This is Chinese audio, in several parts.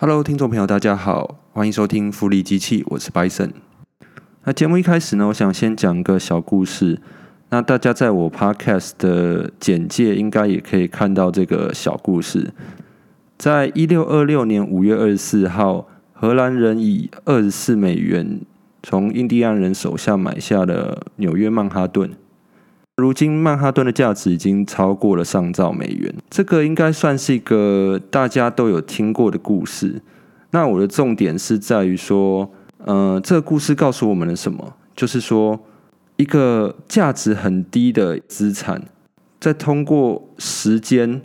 Hello，听众朋友，大家好，欢迎收听福利机器，我是 Bison。那节目一开始呢，我想先讲个小故事。那大家在我 Podcast 的简介应该也可以看到这个小故事。在一六二六年五月二十四号，荷兰人以二十四美元从印第安人手下买下了纽约曼哈顿。如今曼哈顿的价值已经超过了上兆美元，这个应该算是一个大家都有听过的故事。那我的重点是在于说，呃，这个故事告诉我们了什么？就是说，一个价值很低的资产，在通过时间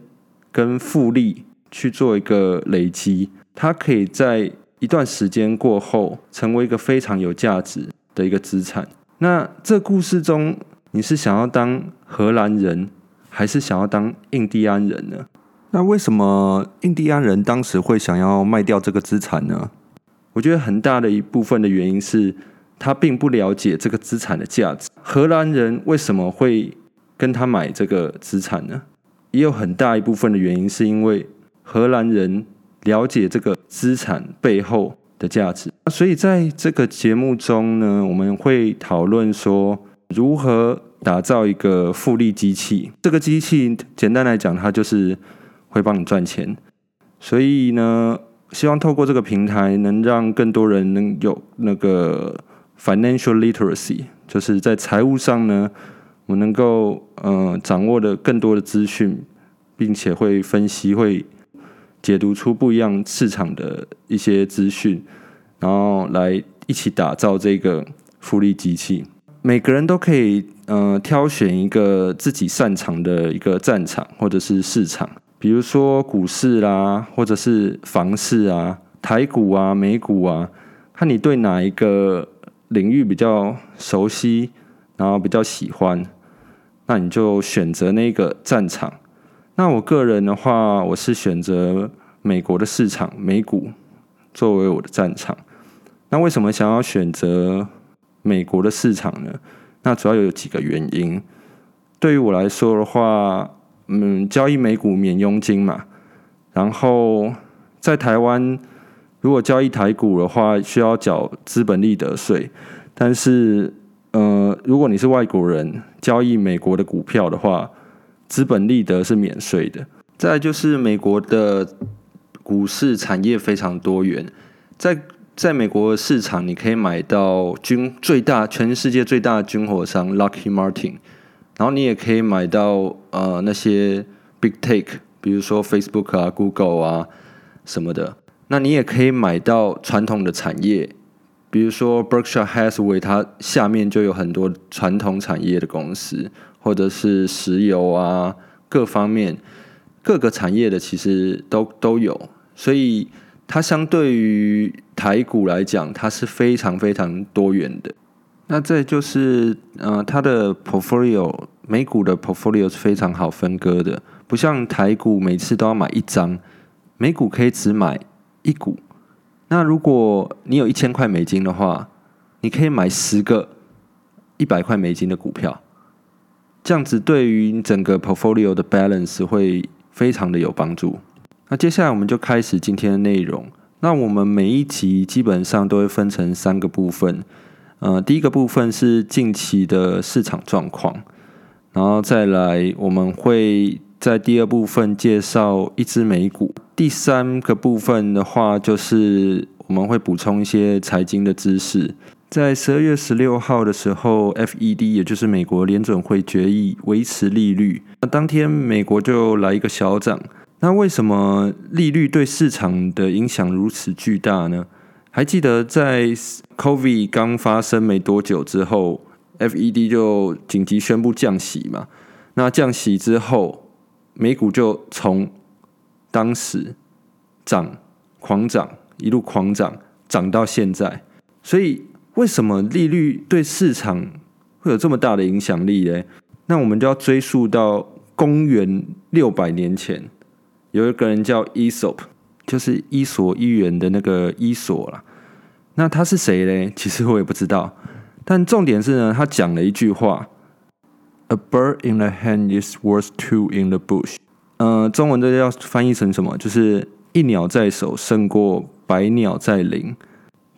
跟复利去做一个累积，它可以在一段时间过后，成为一个非常有价值的一个资产。那这故事中。你是想要当荷兰人，还是想要当印第安人呢？那为什么印第安人当时会想要卖掉这个资产呢？我觉得很大的一部分的原因是他并不了解这个资产的价值。荷兰人为什么会跟他买这个资产呢？也有很大一部分的原因是因为荷兰人了解这个资产背后的价值。所以在这个节目中呢，我们会讨论说。如何打造一个复利机器？这个机器简单来讲，它就是会帮你赚钱。所以呢，希望透过这个平台，能让更多人能有那个 financial literacy，就是在财务上呢，我能够呃掌握的更多的资讯，并且会分析、会解读出不一样市场的一些资讯，然后来一起打造这个复利机器。每个人都可以，呃，挑选一个自己擅长的一个战场或者是市场，比如说股市啦，或者是房市啊、台股啊、美股啊，看你对哪一个领域比较熟悉，然后比较喜欢，那你就选择那个战场。那我个人的话，我是选择美国的市场，美股作为我的战场。那为什么想要选择？美国的市场呢？那主要有几个原因。对于我来说的话，嗯，交易美股免佣金嘛。然后在台湾，如果交易台股的话，需要缴资本利得税。但是，呃，如果你是外国人交易美国的股票的话，资本利得是免税的。再就是美国的股市产业非常多元，在在美国市场，你可以买到军最大全世界最大的军火商 Lucky Martin，然后你也可以买到呃那些 Big Take，比如说 Facebook 啊、Google 啊什么的。那你也可以买到传统的产业，比如说 Berkshire Hathaway，它下面就有很多传统产业的公司，或者是石油啊各方面各个产业的其实都都有，所以。它相对于台股来讲，它是非常非常多元的。那这就是，呃，它的 portfolio 美股的 portfolio 是非常好分割的，不像台股每次都要买一张，美股可以只买一股。那如果你有一千块美金的话，你可以买十个一百块美金的股票，这样子对于你整个 portfolio 的 balance 会非常的有帮助。那接下来我们就开始今天的内容。那我们每一集基本上都会分成三个部分。呃，第一个部分是近期的市场状况，然后再来我们会在第二部分介绍一只美股。第三个部分的话，就是我们会补充一些财经的知识。在十二月十六号的时候，FED 也就是美国联准会决议维持利率，那当天美国就来一个小涨。那为什么利率对市场的影响如此巨大呢？还记得在 COVID 刚发生没多久之后，FED 就紧急宣布降息嘛？那降息之后，美股就从当时涨狂涨，一路狂涨，涨到现在。所以，为什么利率对市场会有这么大的影响力呢？那我们就要追溯到公元六百年前。有一个人叫伊索普，就是伊索寓言的那个伊索啦。那他是谁嘞？其实我也不知道。但重点是呢，他讲了一句话：“A bird in the hand is worth two in the bush。”呃，中文这要翻译成什么？就是一鸟在手胜过百鸟在林。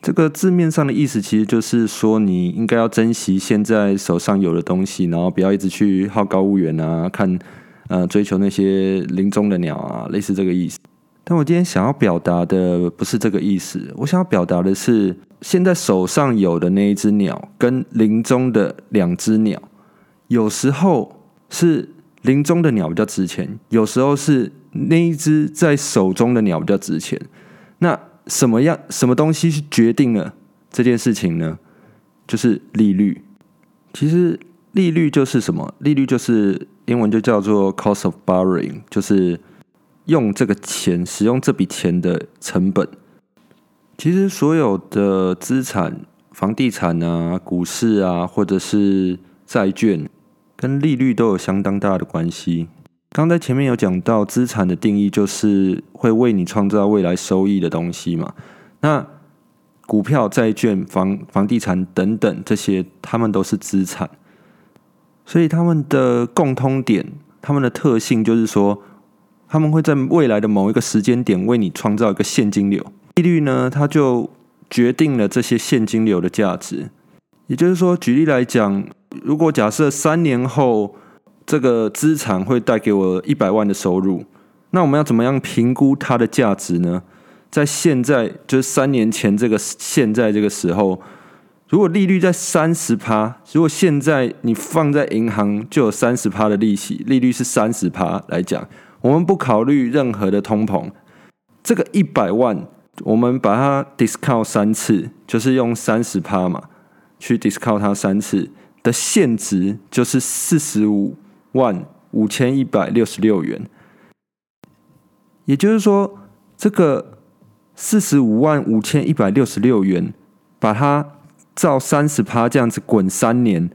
这个字面上的意思，其实就是说，你应该要珍惜现在手上有的东西，然后不要一直去好高骛远啊，看呃追求那些林中的鸟啊，类似这个意思。但我今天想要表达的不是这个意思，我想要表达的是，现在手上有的那一只鸟跟林中的两只鸟，有时候是林中的鸟比较值钱，有时候是那一只在手中的鸟比较值钱。那什么样什么东西是决定了这件事情呢？就是利率。其实利率就是什么？利率就是英文就叫做 cost of borrowing，就是用这个钱使用这笔钱的成本。其实所有的资产，房地产啊、股市啊，或者是债券，跟利率都有相当大的关系。刚在前面有讲到，资产的定义就是会为你创造未来收益的东西嘛。那股票、债券、房房地产等等这些，他们都是资产，所以他们的共通点、他们的特性就是说，他们会在未来的某一个时间点为你创造一个现金流。利率呢，它就决定了这些现金流的价值。也就是说，举例来讲，如果假设三年后，这个资产会带给我一百万的收入，那我们要怎么样评估它的价值呢？在现在就是三年前这个现在这个时候，如果利率在三十趴，如果现在你放在银行就有三十趴的利息，利率是三十趴来讲，我们不考虑任何的通膨，这个一百万我们把它 discount 三次，就是用三十趴嘛，去 discount 它三次的现值就是四十五。万五千一百六十六元，也就是说，这个四十五万五千一百六十六元，把它照三十趴这样子滚三年，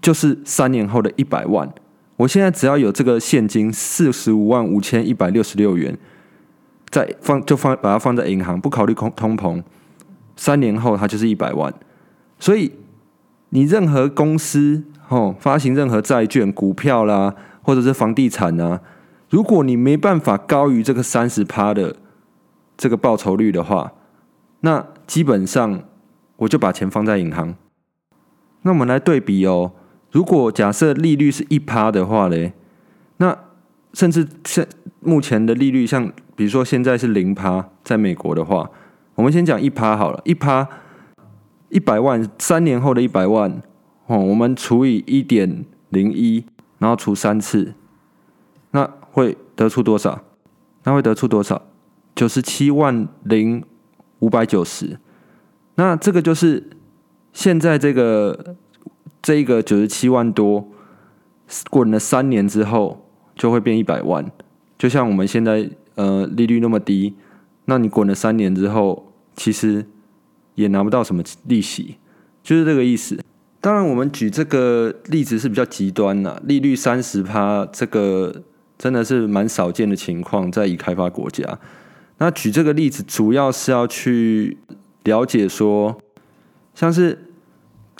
就是三年后的一百万。我现在只要有这个现金四十五万五千一百六十六元，再放就放把它放在银行，不考虑通通膨，三年后它就是一百万。所以你任何公司。哦，发行任何债券、股票啦，或者是房地产啊，如果你没办法高于这个三十趴的这个报酬率的话，那基本上我就把钱放在银行。那我们来对比哦，如果假设利率是一趴的话嘞，那甚至现目前的利率，像比如说现在是零趴，在美国的话，我们先讲一趴好了，一趴一百万，三年后的一百万。哦，我们除以一点零一，然后除三次，那会得出多少？那会得出多少？九十七万零五百九十。那这个就是现在这个这一个九十七万多，滚了三年之后就会变一百万。就像我们现在呃利率那么低，那你滚了三年之后，其实也拿不到什么利息，就是这个意思。当然，我们举这个例子是比较极端了，利率三十趴，这个真的是蛮少见的情况，在已开发国家。那举这个例子，主要是要去了解说，像是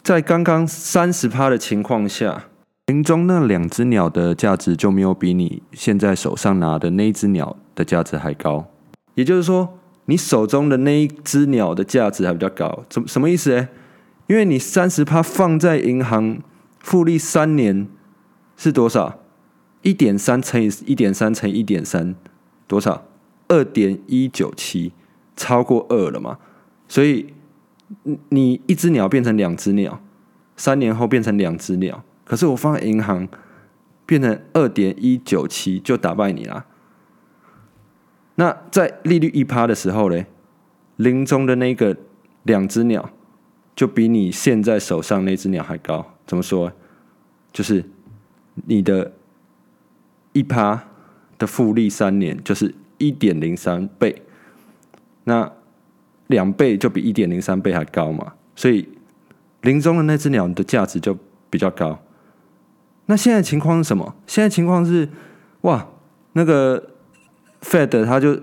在刚刚三十趴的情况下，林中那两只鸟的价值就没有比你现在手上拿的那一只鸟的价值还高。也就是说，你手中的那一只鸟的价值还比较高，怎什么意思？哎？因为你三十趴放在银行，复利三年是多少？一点三乘以一点三乘以一点三，多少？二点一九七，超过二了嘛？所以你一只鸟变成两只鸟，三年后变成两只鸟，可是我放在银行变成二点一九七，就打败你啦。那在利率一趴的时候嘞，林中的那个两只鸟。就比你现在手上那只鸟还高，怎么说？就是你的一趴的复利三年就是一点零三倍，那两倍就比一点零三倍还高嘛，所以林中的那只鸟的价值就比较高。那现在情况是什么？现在情况是哇，那个 Fed 它就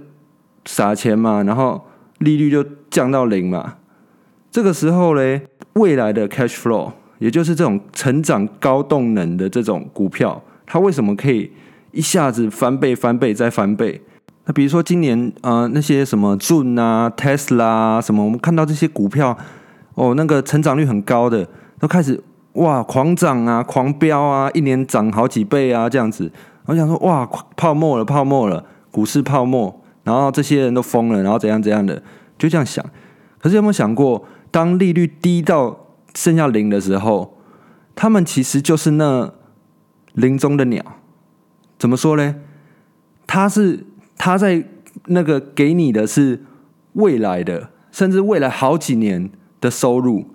撒钱嘛，然后利率就降到零嘛。这个时候嘞，未来的 cash flow，也就是这种成长高动能的这种股票，它为什么可以一下子翻倍、翻倍再翻倍？那比如说今年呃那些什么 June 啊、Tesla 啊什么，我们看到这些股票哦，那个成长率很高的，都开始哇狂涨啊、狂飙啊，一年涨好几倍啊这样子。我想说哇泡沫了，泡沫了，股市泡沫，然后这些人都疯了，然后怎样怎样的，就这样想。可是有没有想过，当利率低到剩下零的时候，他们其实就是那林中的鸟。怎么说呢？他是他在那个给你的是未来的，甚至未来好几年的收入，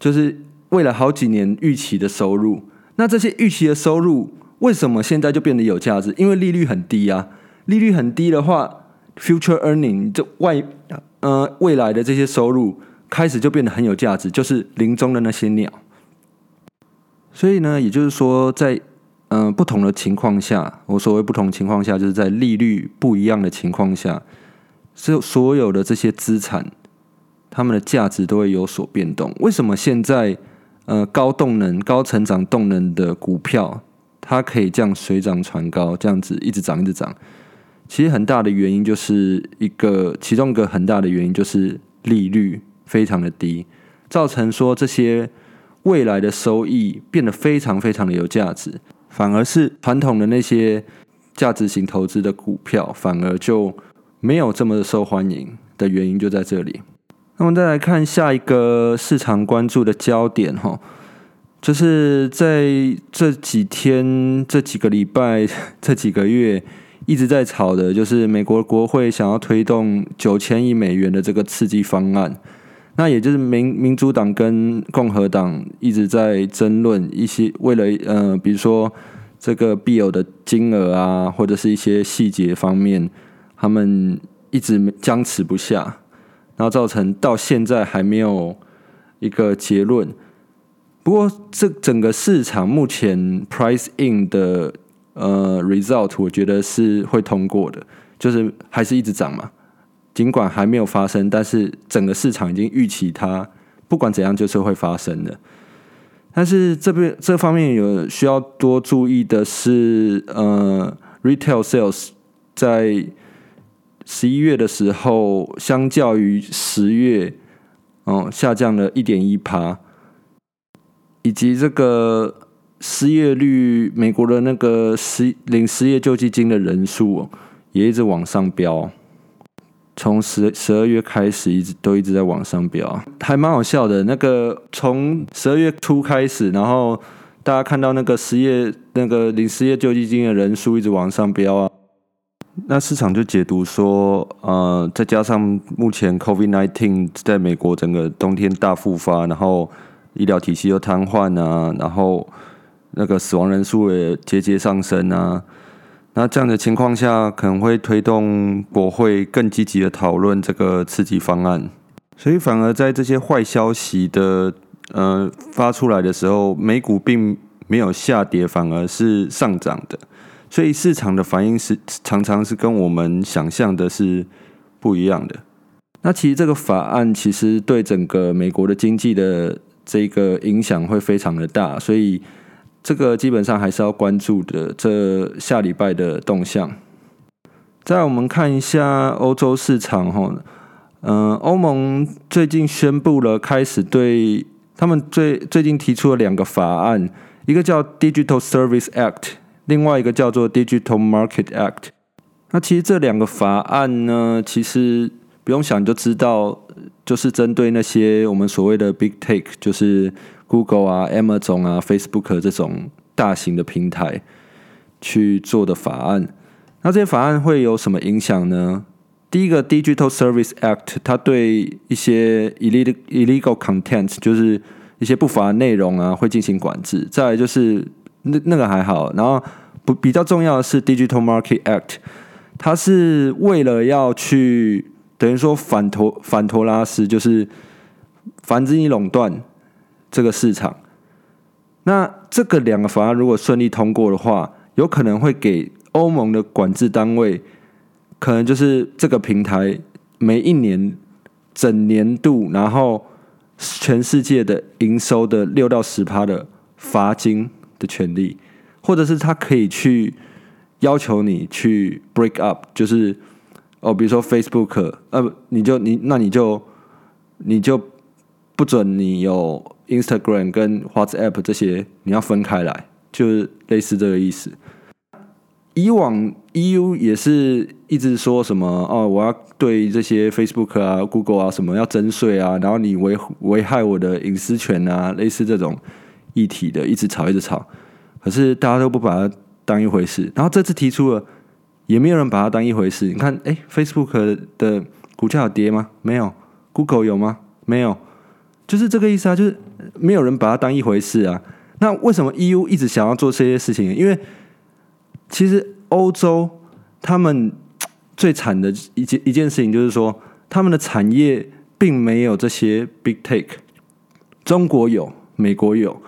就是未来好几年预期的收入。那这些预期的收入为什么现在就变得有价值？因为利率很低啊！利率很低的话，future earning 这外呃未来的这些收入开始就变得很有价值，就是林中的那些鸟。所以呢，也就是说在。嗯，不同的情况下，我所谓不同情况下，就是在利率不一样的情况下，所所有的这些资产，它们的价值都会有所变动。为什么现在呃高动能、高成长动能的股票，它可以这样水涨船高，这样子一直涨一直涨？其实很大的原因就是一个，其中一个很大的原因就是利率非常的低，造成说这些未来的收益变得非常非常的有价值。反而是传统的那些价值型投资的股票，反而就没有这么受欢迎的原因就在这里。那么再来看下一个市场关注的焦点哈，就是在这几天、这几个礼拜、这几个月一直在炒的，就是美国国会想要推动九千亿美元的这个刺激方案。那也就是民民主党跟共和党一直在争论一些为了呃，比如说这个必有的金额啊，或者是一些细节方面，他们一直僵持不下，然后造成到现在还没有一个结论。不过这整个市场目前 price in 的呃 result，我觉得是会通过的，就是还是一直涨嘛。尽管还没有发生，但是整个市场已经预期它不管怎样就是会发生的。但是这边这方面有需要多注意的是，呃，retail sales 在十一月的时候，相较于十月，哦，下降了一点一趴，以及这个失业率，美国的那个失领失业救济金的人数也一直往上飙。从十十二月开始，一直都一直在往上飙，还蛮好笑的。那个从十二月初开始，然后大家看到那个失业、那个领失业救济金的人数一直往上飙啊，那市场就解读说，呃，再加上目前 COVID nineteen 在美国整个冬天大复发，然后医疗体系又瘫痪啊，然后那个死亡人数也节节上升啊。那这样的情况下，可能会推动国会更积极的讨论这个刺激方案，所以反而在这些坏消息的呃发出来的时候，美股并没有下跌，反而是上涨的。所以市场的反应是常常是跟我们想象的是不一样的。那其实这个法案其实对整个美国的经济的这个影响会非常的大，所以。这个基本上还是要关注的，这下礼拜的动向。再我们看一下欧洲市场哈，嗯，欧盟最近宣布了开始对他们最最近提出了两个法案，一个叫 Digital Service Act，另外一个叫做 Digital Market Act。那其实这两个法案呢，其实不用想就知道，就是针对那些我们所谓的 Big Take，就是。Google 啊，Amazon 啊，Facebook 这种大型的平台去做的法案，那这些法案会有什么影响呢？第一个，Digital Service Act，它对一些 illegal illegal content，就是一些不法内容啊，会进行管制。再来就是那那个还好，然后不比较重要的是 Digital Market Act，它是为了要去等于说反托反托拉斯，就是防止你垄断。这个市场，那这个两个法案如果顺利通过的话，有可能会给欧盟的管制单位，可能就是这个平台每一年整年度，然后全世界的营收的六到十趴的罚金的权利，或者是他可以去要求你去 break up，就是哦，比如说 Facebook，呃，你就你那你就你就不准你有 Instagram 跟 WhatsApp 这些，你要分开来，就是类似这个意思。以往 EU 也是一直说什么哦，我要对这些 Facebook 啊、Google 啊什么要征税啊，然后你危危害我的隐私权啊，类似这种议题的，一直吵一直吵。可是大家都不把它当一回事。然后这次提出了，也没有人把它当一回事。你看，哎，Facebook 的股价有跌吗？没有。Google 有吗？没有。就是这个意思啊，就是没有人把它当一回事啊。那为什么 EU 一直想要做这些事情？因为其实欧洲他们最惨的一件一件事情就是说，他们的产业并没有这些 big take，中国有，美国有，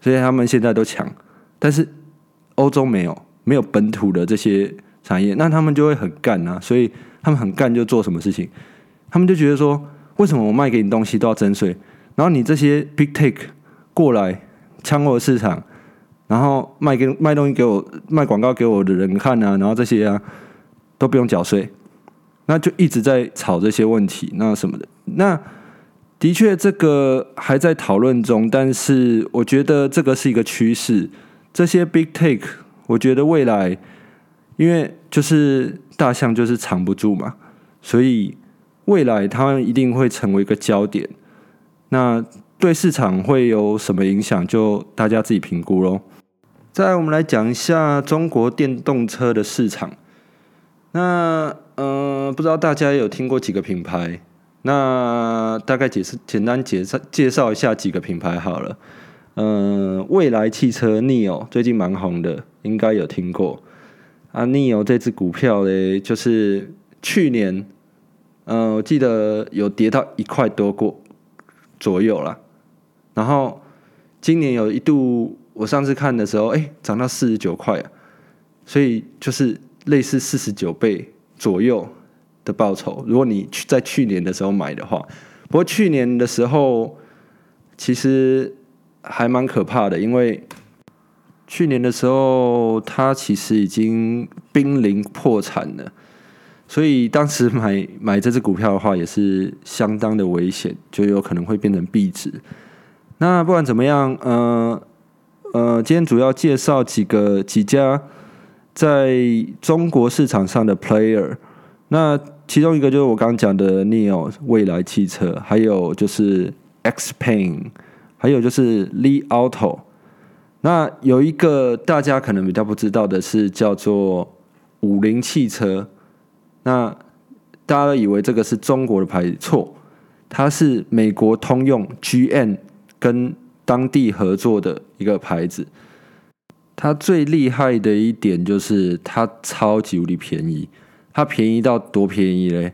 所以他们现在都强，但是欧洲没有，没有本土的这些产业，那他们就会很干啊，所以他们很干就做什么事情，他们就觉得说，为什么我卖给你东西都要征税，然后你这些 big take 过来抢我的市场。然后卖给卖东西给我卖广告给我的人看啊，然后这些啊都不用缴税，那就一直在吵这些问题，那什么的。那的确这个还在讨论中，但是我觉得这个是一个趋势。这些 big take，我觉得未来因为就是大象就是藏不住嘛，所以未来它们一定会成为一个焦点。那对市场会有什么影响，就大家自己评估喽。再我们来讲一下中国电动车的市场。那呃，不知道大家有听过几个品牌？那大概解释简单介绍介绍一下几个品牌好了。嗯，蔚来汽车 Neo 最近蛮红的，应该有听过。啊，Neo 这只股票嘞，就是去年，嗯，我记得有跌到一块多过左右了。然后今年有一度。我上次看的时候，哎，涨到四十九块啊，所以就是类似四十九倍左右的报酬。如果你去在去年的时候买的话，不过去年的时候其实还蛮可怕的，因为去年的时候它其实已经濒临破产了，所以当时买 买这只股票的话也是相当的危险，就有可能会变成壁纸。那不管怎么样，呃。呃，今天主要介绍几个几家在中国市场上的 player。那其中一个就是我刚刚讲的 Neo 未来汽车，还有就是 Xpeng，还有就是 Li Auto。那有一个大家可能比较不知道的是叫做五菱汽车。那大家都以为这个是中国的牌子，错，它是美国通用 GM 跟。当地合作的一个牌子，它最厉害的一点就是它超级无敌便宜，它便宜到多便宜嘞？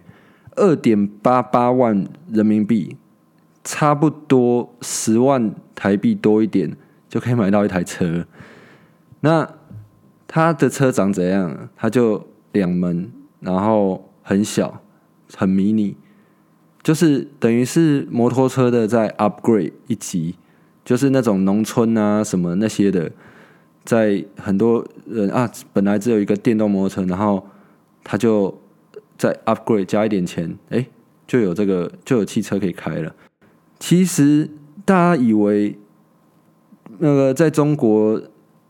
二点八八万人民币，差不多十万台币多一点就可以买到一台车。那它的车长怎样？它就两门，然后很小，很迷你，就是等于是摩托车的在 upgrade 一级。就是那种农村啊什么那些的，在很多人啊，本来只有一个电动摩托车，然后他就在 upgrade 加一点钱，哎，就有这个就有汽车可以开了。其实大家以为那个在中国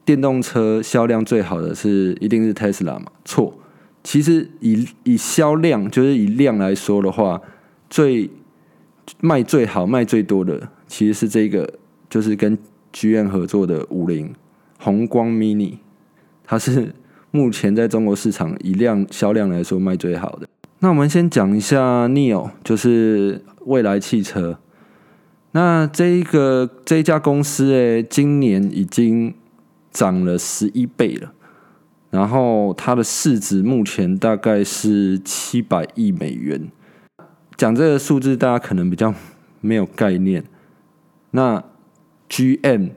电动车销量最好的是一定是 Tesla 嘛？错，其实以以销量就是以量来说的话，最卖最好卖最多的其实是这个。就是跟剧院合作的五菱宏光 mini，它是目前在中国市场以量销量来说卖最好的。那我们先讲一下 neo，就是未来汽车。那这一个这一家公司诶，今年已经涨了十一倍了，然后它的市值目前大概是七百亿美元。讲这个数字，大家可能比较没有概念。那 GM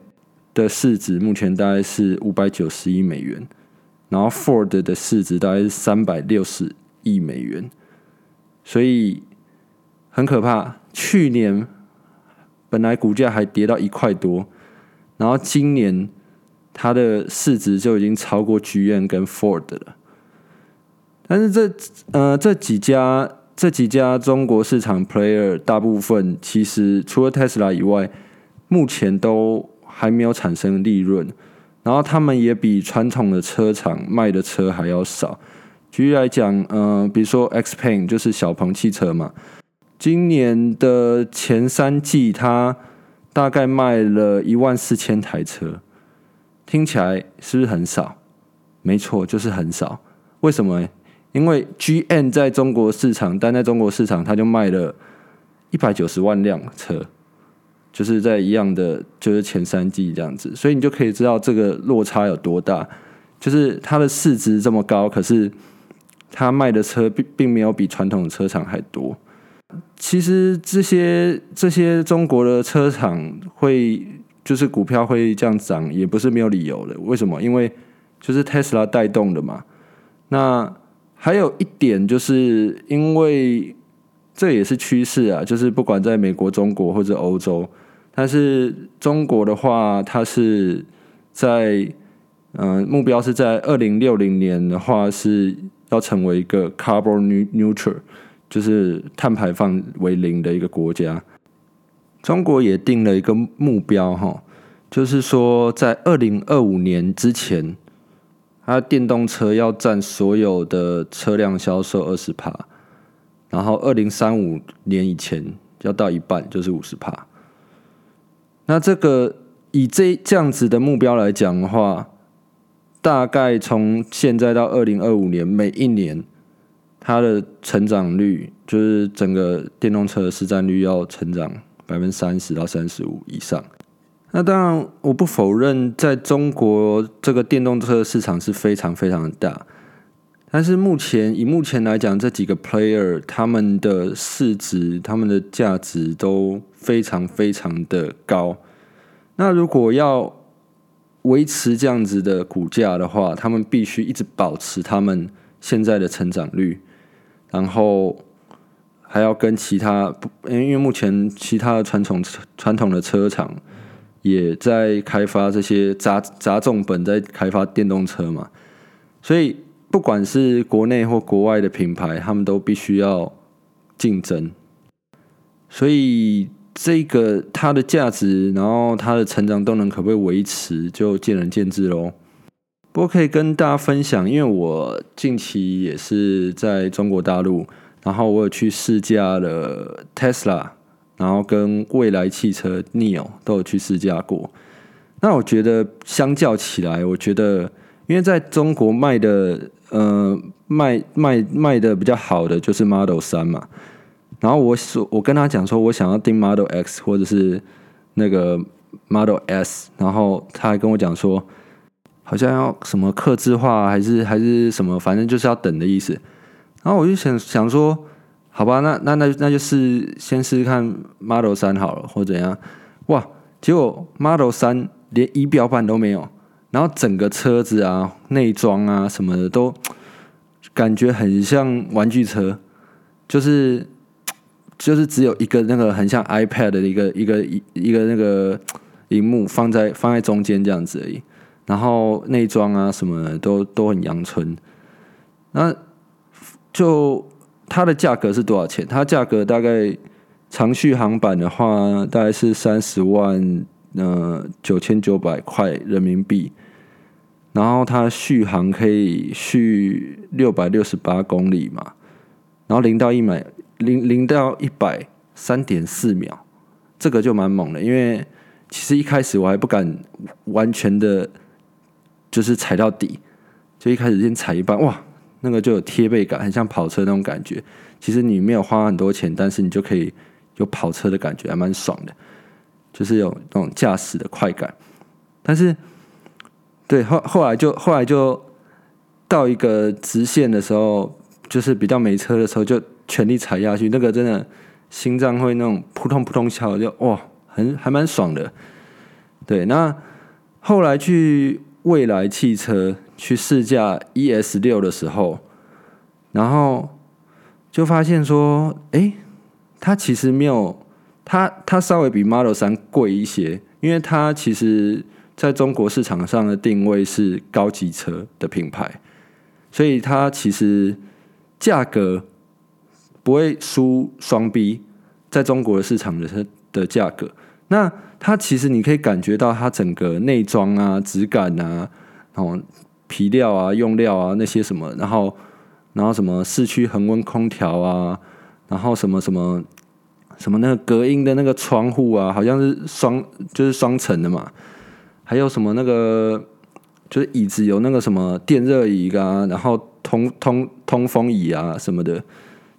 的市值目前大概是五百九十亿美元，然后 Ford 的市值大概是三百六十亿美元，所以很可怕。去年本来股价还跌到一块多，然后今年它的市值就已经超过 GM 跟 Ford 了。但是这呃这几家这几家中国市场 player 大部分其实除了 Tesla 以外，目前都还没有产生利润，然后他们也比传统的车厂卖的车还要少。举例来讲，呃，比如说 Xpeng 就是小鹏汽车嘛，今年的前三季它大概卖了一万四千台车，听起来是不是很少？没错，就是很少。为什么？因为 GM 在中国市场，单在中国市场，它就卖了一百九十万辆车，就是在一样的，就是前三季这样子，所以你就可以知道这个落差有多大。就是它的市值这么高，可是它卖的车并并没有比传统的车厂还多。其实这些这些中国的车厂会就是股票会这样涨，也不是没有理由的。为什么？因为就是 Tesla 带动的嘛。那还有一点，就是因为这也是趋势啊，就是不管在美国、中国或者欧洲，但是中国的话，它是在嗯目标是在二零六零年的话是要成为一个 carbon neutral，就是碳排放为零的一个国家。中国也定了一个目标哈，就是说在二零二五年之前。它电动车要占所有的车辆销售二十帕，然后二零三五年以前要到一半，就是五十帕。那这个以这这样子的目标来讲的话，大概从现在到二零二五年，每一年它的成长率，就是整个电动车的市占率要成长百分之三十到三十五以上。那当然，我不否认，在中国这个电动车市场是非常非常的大。但是目前以目前来讲，这几个 player 他们的市值、他们的价值都非常非常的高。那如果要维持这样子的股价的话，他们必须一直保持他们现在的成长率，然后还要跟其他，因为目前其他的传统传统的车厂。也在开发这些杂杂重本，在开发电动车嘛，所以不管是国内或国外的品牌，他们都必须要竞争，所以这个它的价值，然后它的成长动能可不可以维持，就见仁见智喽。不过可以跟大家分享，因为我近期也是在中国大陆，然后我有去试驾了 Tesla。然后跟未来汽车 Neo 都有去试驾过，那我觉得相较起来，我觉得因为在中国卖的呃卖卖卖的比较好的就是 Model 三嘛，然后我说我跟他讲说我想要订 Model X 或者是那个 Model S，然后他还跟我讲说好像要什么刻字化还是还是什么，反正就是要等的意思，然后我就想想说。好吧，那那那那就是先试试看 Model 三好了，或怎样？哇，结果 Model 三连仪表板都没有，然后整个车子啊、内装啊什么的都感觉很像玩具车，就是就是只有一个那个很像 iPad 的一个一个一一个那个荧幕放在放在中间这样子而已，然后内装啊什么的都都很阳春，那就。它的价格是多少钱？它价格大概长续航版的话，大概是三十万呃九千九百块人民币。然后它续航可以续六百六十八公里嘛，然后零到一百零零到一百三点四秒，这个就蛮猛的。因为其实一开始我还不敢完全的，就是踩到底，就一开始先踩一半，哇！那个就有贴背感，很像跑车那种感觉。其实你没有花很多钱，但是你就可以有跑车的感觉，还蛮爽的，就是有那种驾驶的快感。但是，对后后来就后来就到一个直线的时候，就是比较没车的时候，就全力踩下去，那个真的心脏会那种扑通扑通跳，就哇，很还蛮爽的。对，那后来去未来汽车。去试驾 ES 六的时候，然后就发现说，哎，它其实没有，它它稍微比 Model 三贵一些，因为它其实在中国市场上的定位是高级车的品牌，所以它其实价格不会输双 B 在中国市场的的价格。那它其实你可以感觉到它整个内装啊、质感啊、然后皮料啊、用料啊那些什么，然后然后什么四驱恒温空调啊，然后什么什么什么那个隔音的那个窗户啊，好像是双就是双层的嘛。还有什么那个就是椅子有那个什么电热椅啊，然后通通通风椅啊什么的，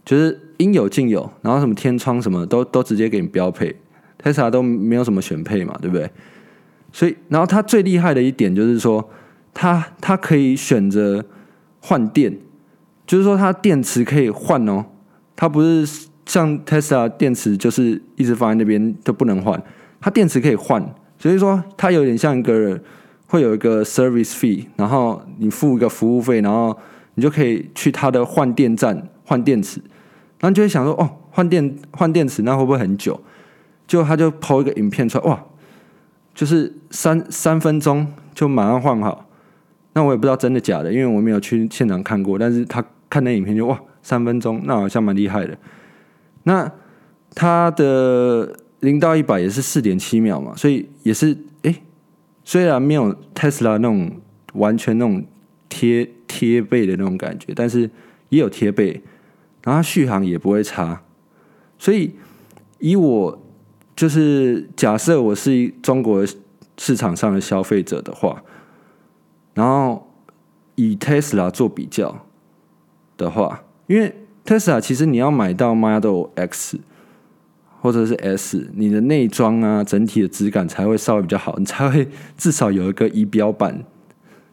就是应有尽有。然后什么天窗什么都都直接给你标配，Tesla 都没有什么选配嘛，对不对？所以，然后它最厉害的一点就是说，它它可以选择换电，就是说它电池可以换哦，它不是像 Tesla 电池就是一直放在那边都不能换，它电池可以换。所以说，它有点像一个会有一个 service fee，然后你付一个服务费，然后你就可以去它的换电站换电池。然后你就会想说，哦，换电换电池那会不会很久？就他就抛一个影片出来，哇，就是三三分钟就马上换好。那我也不知道真的假的，因为我没有去现场看过。但是他看那影片就哇，三分钟，那好像蛮厉害的。那他的。零到一百也是四点七秒嘛，所以也是哎，虽然没有特斯拉那种完全那种贴贴背的那种感觉，但是也有贴背，然后续航也不会差。所以以我就是假设我是中国市场上的消费者的话，然后以特斯拉做比较的话，因为特斯拉其实你要买到 Model X。或者是 S，你的内装啊，整体的质感才会稍微比较好，你才会至少有一个仪表板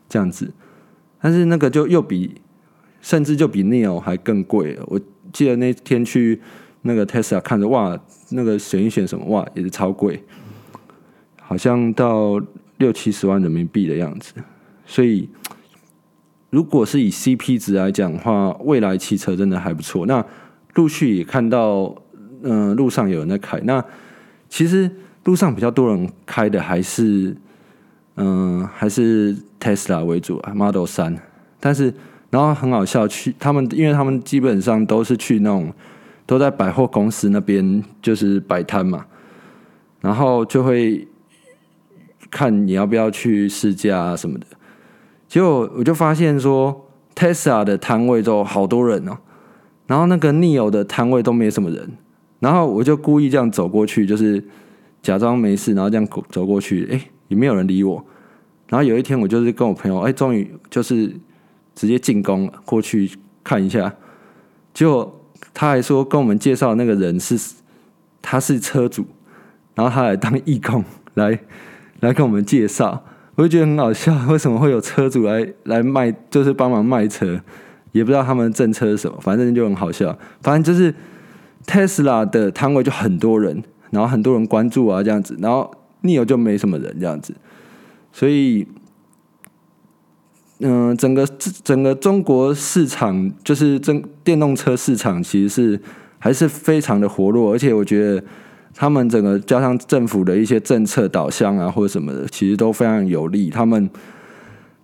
这样子。但是那个就又比，甚至就比 Neo 还更贵。我记得那天去那个 Tesla 看着，哇，那个选一选什么，哇，也是超贵，好像到六七十万人民币的样子。所以，如果是以 CP 值来讲的话，未来汽车真的还不错。那陆续也看到。嗯，路上有人在开。那其实路上比较多人开的还是，嗯，还是 Tesla 为主啊，Model 三。但是，然后很好笑，去他们，因为他们基本上都是去那种都在百货公司那边就是摆摊嘛，然后就会看你要不要去试驾啊什么的。结果我就发现说，Tesla 的摊位都好多人哦，然后那个 Neo 的摊位都没什么人。然后我就故意这样走过去，就是假装没事，然后这样走过去，哎，也没有人理我。然后有一天，我就是跟我朋友，哎，终于就是直接进攻过去看一下。结果他还说跟我们介绍那个人是他是车主，然后他来当义工来来跟我们介绍，我就觉得很好笑，为什么会有车主来来卖，就是帮忙卖车，也不知道他们政策是什么，反正就很好笑，反正就是。Tesla 的摊位就很多人，然后很多人关注啊，这样子，然后 Neo 就没什么人这样子，所以，嗯，整个整个中国市场就是真电动车市场其实是还是非常的活络，而且我觉得他们整个加上政府的一些政策导向啊或者什么的，其实都非常有利。他们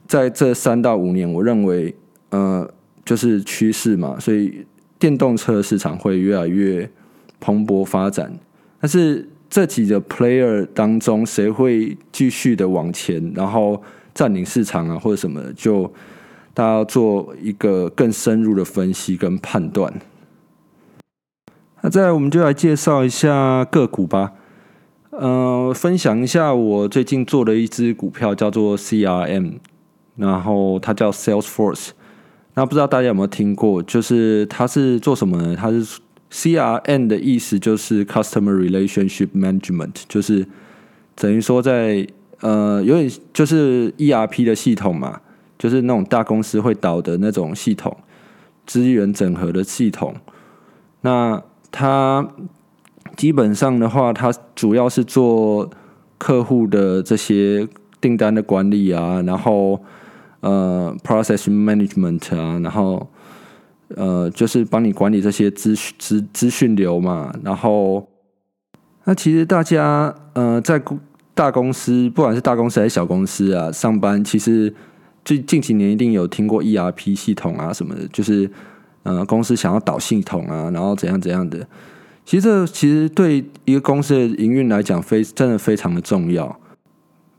在这三到五年，我认为，呃，就是趋势嘛，所以。电动车市场会越来越蓬勃发展，但是这几个 player 当中，谁会继续的往前，然后占领市场啊，或者什么，就大家做一个更深入的分析跟判断。那再来，我们就来介绍一下个股吧。呃，分享一下我最近做的一只股票，叫做 CRM，然后它叫 Salesforce。那不知道大家有没有听过？就是它是做什么呢？它是 CRM 的意思，就是 Customer Relationship Management，就是等于说在呃有点就是 ERP 的系统嘛，就是那种大公司会导的那种系统，资源整合的系统。那它基本上的话，它主要是做客户的这些订单的管理啊，然后。呃，process management 啊，然后呃，就是帮你管理这些资资资讯流嘛。然后，那其实大家呃，在大公司，不管是大公司还是小公司啊，上班其实最近几年一定有听过 ERP 系统啊什么的，就是呃公司想要导系统啊，然后怎样怎样的。其实这其实对一个公司的营运来讲，非真的非常的重要。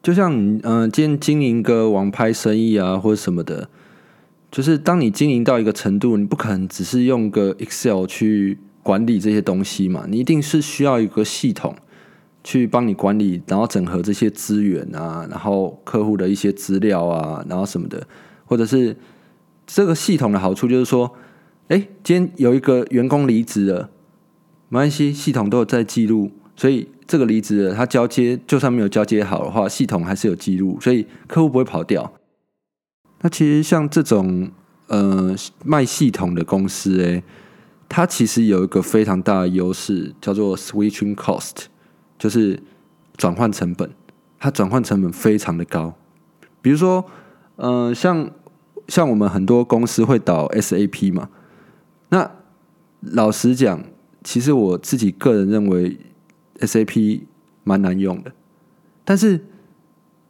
就像你嗯，今天经营个网拍生意啊，或者什么的，就是当你经营到一个程度，你不可能只是用个 Excel 去管理这些东西嘛，你一定是需要一个系统去帮你管理，然后整合这些资源啊，然后客户的一些资料啊，然后什么的，或者是这个系统的好处就是说，哎，今天有一个员工离职了。没关系，系统都有在记录，所以这个离职了他交接就算没有交接好的话，系统还是有记录，所以客户不会跑掉。那其实像这种呃卖系统的公司，诶，它其实有一个非常大的优势，叫做 switching cost，就是转换成本。它转换成本非常的高。比如说，呃，像像我们很多公司会导 SAP 嘛，那老实讲。其实我自己个人认为，SAP 蛮难用的。但是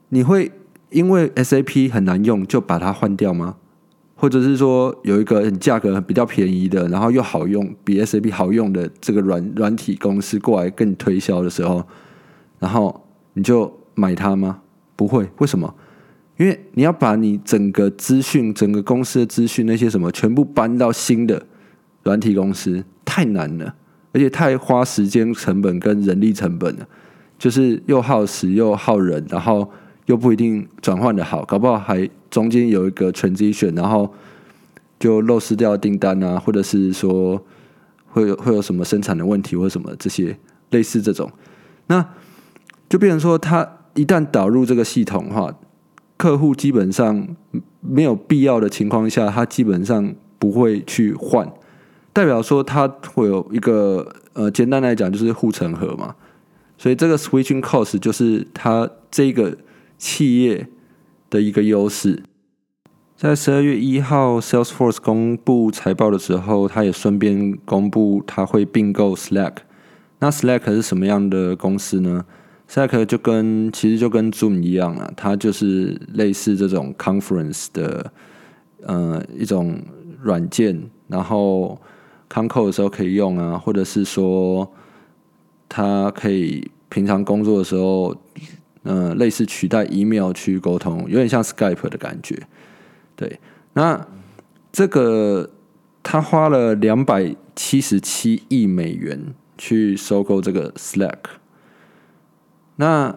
你会因为 SAP 很难用就把它换掉吗？或者是说有一个价格比较便宜的，然后又好用，比 SAP 好用的这个软软体公司过来跟你推销的时候，然后你就买它吗？不会。为什么？因为你要把你整个资讯、整个公司的资讯那些什么全部搬到新的软体公司，太难了。而且太花时间成本跟人力成本了，就是又耗时又耗人，然后又不一定转换的好，搞不好还中间有一个 transition，然后就漏失掉订单啊，或者是说会有会有什么生产的问题或什么这些类似这种，那就变成说，他一旦导入这个系统的话，客户基本上没有必要的情况下，他基本上不会去换。代表说它会有一个呃，简单来讲就是护城河嘛，所以这个 switching cost 就是它这个企业的一个优势。在十二月一号，Salesforce 公布财报的时候，它也顺便公布它会并购 Slack。那 Slack 是什么样的公司呢？Slack 就跟其实就跟 Zoom 一样啊，它就是类似这种 conference 的呃一种软件，然后。康扣的时候可以用啊，或者是说，它可以平常工作的时候，嗯，类似取代 email 去沟通，有点像 Skype 的感觉。对，那这个他花了两百七十七亿美元去收购这个 Slack，那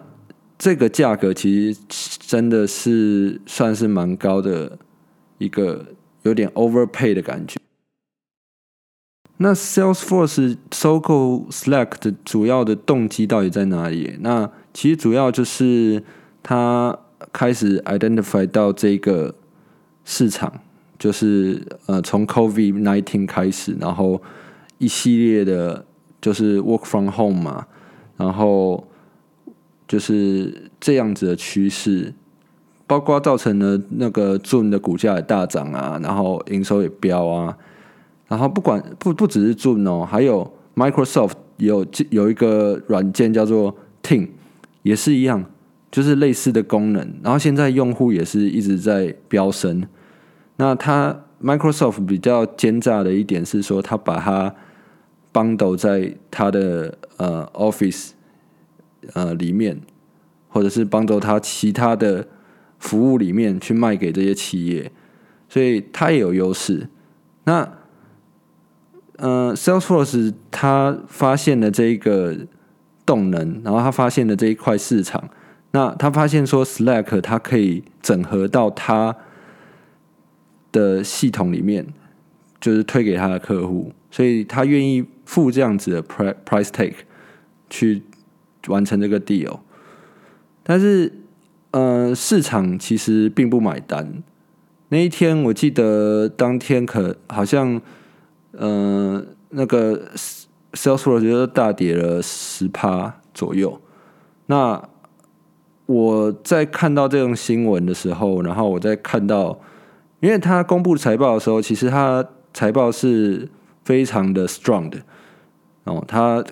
这个价格其实真的是算是蛮高的一个，有点 overpay 的感觉。那 Salesforce 收购 Slack 的主要的动机到底在哪里？那其实主要就是他开始 identify 到这个市场，就是呃从 COVID nineteen 开始，然后一系列的，就是 work from home 嘛，然后就是这样子的趋势，包括造成了那个 Zoom 的股价也大涨啊，然后营收也飙啊。然后不管不不只是 Zoom 哦，还有 Microsoft 有有一个软件叫做 Team，也是一样，就是类似的功能。然后现在用户也是一直在飙升。那它 Microsoft 比较奸诈的一点是说，它把它 bundle 在它的呃 Office 呃里面，或者是 bundle 它其他的服务里面去卖给这些企业，所以它也有优势。那呃，Salesforce 他发现了这一个动能，然后他发现了这一块市场。那他发现说，Slack 它可以整合到他的系统里面，就是推给他的客户，所以他愿意付这样子的 price take 去完成这个 deal。但是，呃，市场其实并不买单。那一天，我记得当天可好像。嗯，那个 Sales 我觉得大跌了十趴左右。那我在看到这种新闻的时候，然后我在看到，因为他公布财报的时候，其实他财报是非常的 strong 的。哦，他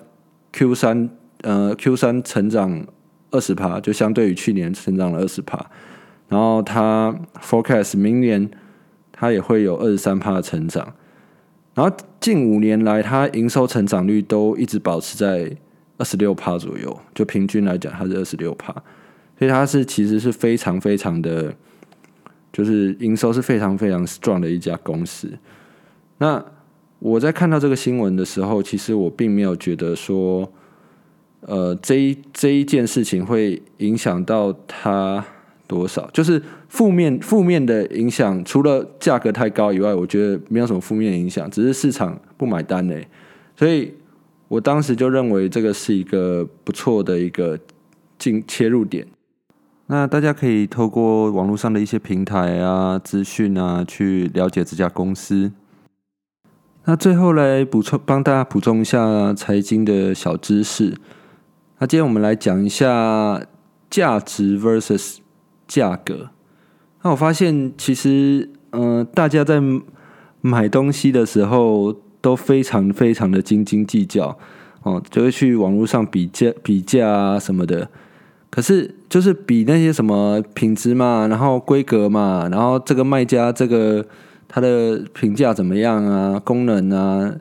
Q 三呃 Q 三成长二十趴，就相对于去年成长了二十趴。然后他 forecast 明年他也会有二十三趴的成长。然后近五年来，它营收成长率都一直保持在二十六趴左右，就平均来讲，它是二十六趴。所以它是其实是非常非常的，就是营收是非常非常 strong 的一家公司。那我在看到这个新闻的时候，其实我并没有觉得说，呃，这一这一件事情会影响到它多少，就是负面负面的影响，除了价格太高以外，我觉得没有什么负面影响，只是市场不买单嘞。所以我当时就认为这个是一个不错的一个进切入点。那大家可以透过网络上的一些平台啊、资讯啊，去了解这家公司。那最后来补充，帮大家补充一下财经的小知识。那今天我们来讲一下价值 versus 价格。那我发现，其实，嗯，大家在买东西的时候都非常非常的斤斤计较，哦，就会去网络上比价、比价啊什么的。可是，就是比那些什么品质嘛，然后规格嘛，然后这个卖家这个他的评价怎么样啊，功能啊，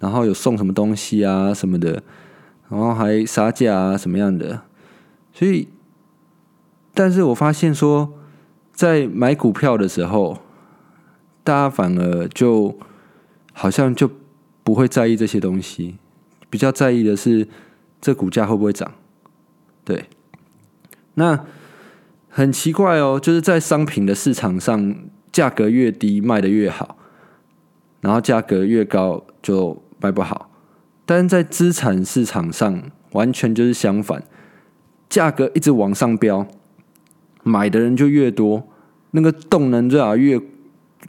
然后有送什么东西啊什么的，然后还杀价啊什么样的。所以，但是我发现说，在买股票的时候，大家反而就好像就不会在意这些东西，比较在意的是这股价会不会涨，对。那很奇怪哦，就是在商品的市场上，价格越低卖的越好，然后价格越高就卖不好。但是在资产市场上，完全就是相反，价格一直往上飙，买的人就越多，那个动能最好越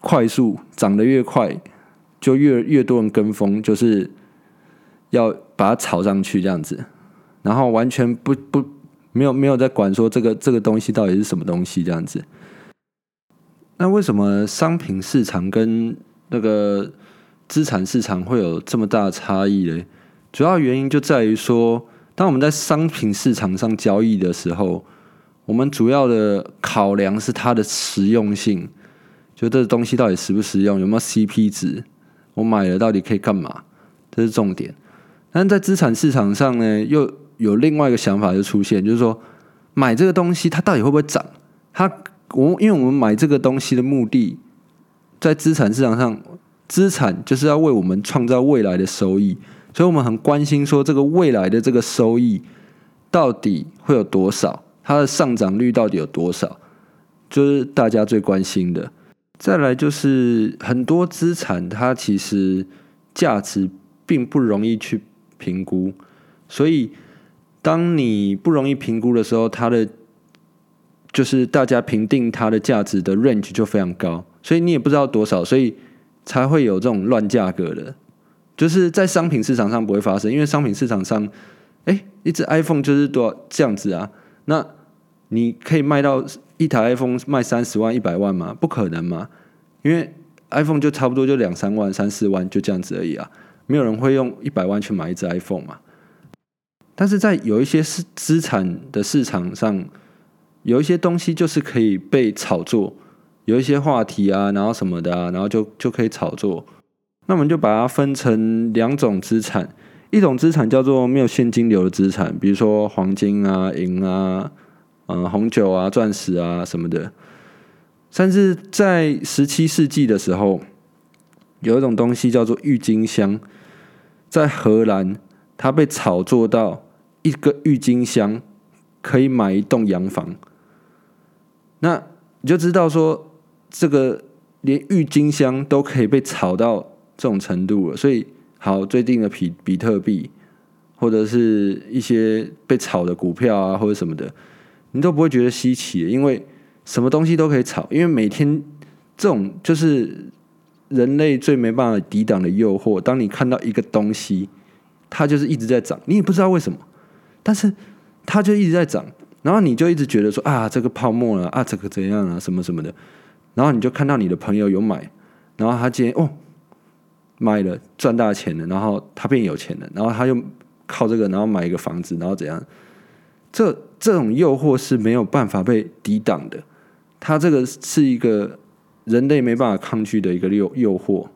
快速，涨得越快，就越越多人跟风，就是要把它炒上去这样子，然后完全不不。没有没有在管说这个这个东西到底是什么东西这样子。那为什么商品市场跟那个资产市场会有这么大的差异呢？主要原因就在于说，当我们在商品市场上交易的时候，我们主要的考量是它的实用性，就这东西到底实不实用，有没有 CP 值，我买了到底可以干嘛，这是重点。但在资产市场上呢，又有另外一个想法就出现，就是说买这个东西它到底会不会涨？它我因为我们买这个东西的目的，在资产市场上，资产就是要为我们创造未来的收益，所以我们很关心说这个未来的这个收益到底会有多少，它的上涨率到底有多少，就是大家最关心的。再来就是很多资产它其实价值并不容易去评估，所以。当你不容易评估的时候，它的就是大家评定它的价值的 range 就非常高，所以你也不知道多少，所以才会有这种乱价格的。就是在商品市场上不会发生，因为商品市场上，哎，一只 iPhone 就是多少这样子啊？那你可以卖到一台 iPhone 卖三十万、一百万吗？不可能嘛，因为 iPhone 就差不多就两三万、三四万就这样子而已啊，没有人会用一百万去买一只 iPhone 嘛。但是在有一些是资产的市场上，有一些东西就是可以被炒作，有一些话题啊，然后什么的啊，然后就就可以炒作。那我们就把它分成两种资产，一种资产叫做没有现金流的资产，比如说黄金啊、银啊、嗯、红酒啊、钻石啊什么的。甚至在十七世纪的时候，有一种东西叫做郁金香，在荷兰，它被炒作到。一个郁金香可以买一栋洋房，那你就知道说，这个连郁金香都可以被炒到这种程度了。所以，好最近的比比特币，或者是一些被炒的股票啊，或者什么的，你都不会觉得稀奇，因为什么东西都可以炒，因为每天这种就是人类最没办法抵挡的诱惑。当你看到一个东西，它就是一直在涨，你也不知道为什么。但是它就一直在涨，然后你就一直觉得说啊，这个泡沫了啊，这个怎样啊，什么什么的，然后你就看到你的朋友有买，然后他今天哦买了赚大钱了，然后他变有钱了，然后他又靠这个然后买一个房子，然后怎样？这这种诱惑是没有办法被抵挡的，它这个是一个人类没办法抗拒的一个诱诱惑。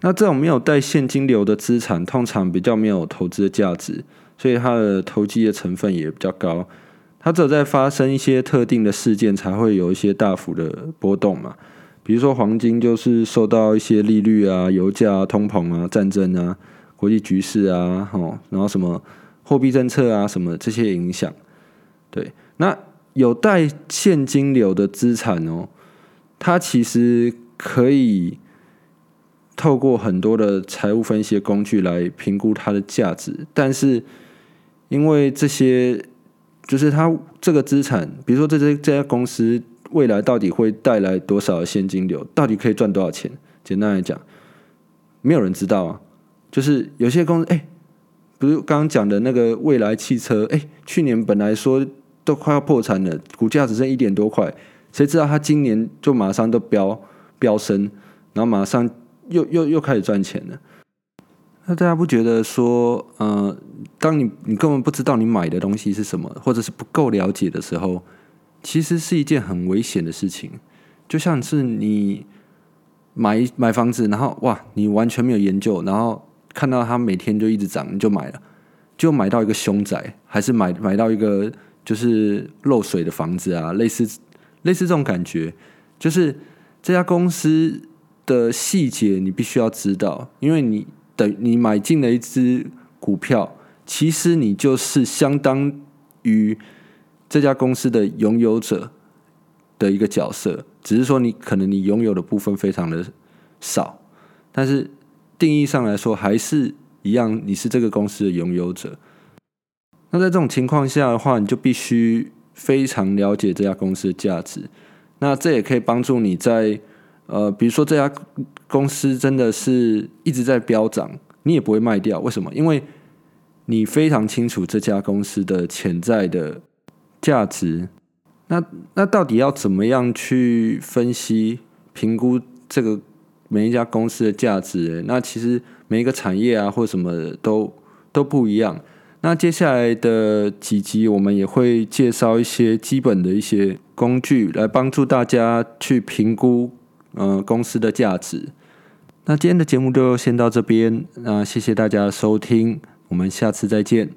那这种没有带现金流的资产，通常比较没有投资的价值，所以它的投机的成分也比较高。它只有在发生一些特定的事件，才会有一些大幅的波动嘛。比如说黄金，就是受到一些利率啊、油价、通膨啊、战争啊、国际局势啊，哦，然后什么货币政策啊，什么这些影响。对，那有带现金流的资产哦，它其实可以。透过很多的财务分析的工具来评估它的价值，但是因为这些就是它这个资产，比如说这这这家公司未来到底会带来多少现金流，到底可以赚多少钱？简单来讲，没有人知道啊。就是有些公司，哎，不是刚刚讲的那个未来汽车，哎，去年本来说都快要破产了，股价只剩一点多块，谁知道它今年就马上都飙飙升，然后马上。又又又开始赚钱了，那大家不觉得说，呃，当你你根本不知道你买的东西是什么，或者是不够了解的时候，其实是一件很危险的事情。就像是你买买房子，然后哇，你完全没有研究，然后看到它每天就一直涨，你就买了，就买到一个凶宅，还是买买到一个就是漏水的房子啊，类似类似这种感觉，就是这家公司。的细节你必须要知道，因为你等你买进了一只股票，其实你就是相当于这家公司的拥有者的一个角色，只是说你可能你拥有的部分非常的少，但是定义上来说还是一样，你是这个公司的拥有者。那在这种情况下的话，你就必须非常了解这家公司的价值，那这也可以帮助你在。呃，比如说这家公司真的是一直在飙涨，你也不会卖掉，为什么？因为你非常清楚这家公司的潜在的价值。那那到底要怎么样去分析、评估这个每一家公司的价值？那其实每一个产业啊，或什么都都不一样。那接下来的几集，我们也会介绍一些基本的一些工具，来帮助大家去评估。呃，公司的价值。那今天的节目就先到这边，那谢谢大家收听，我们下次再见。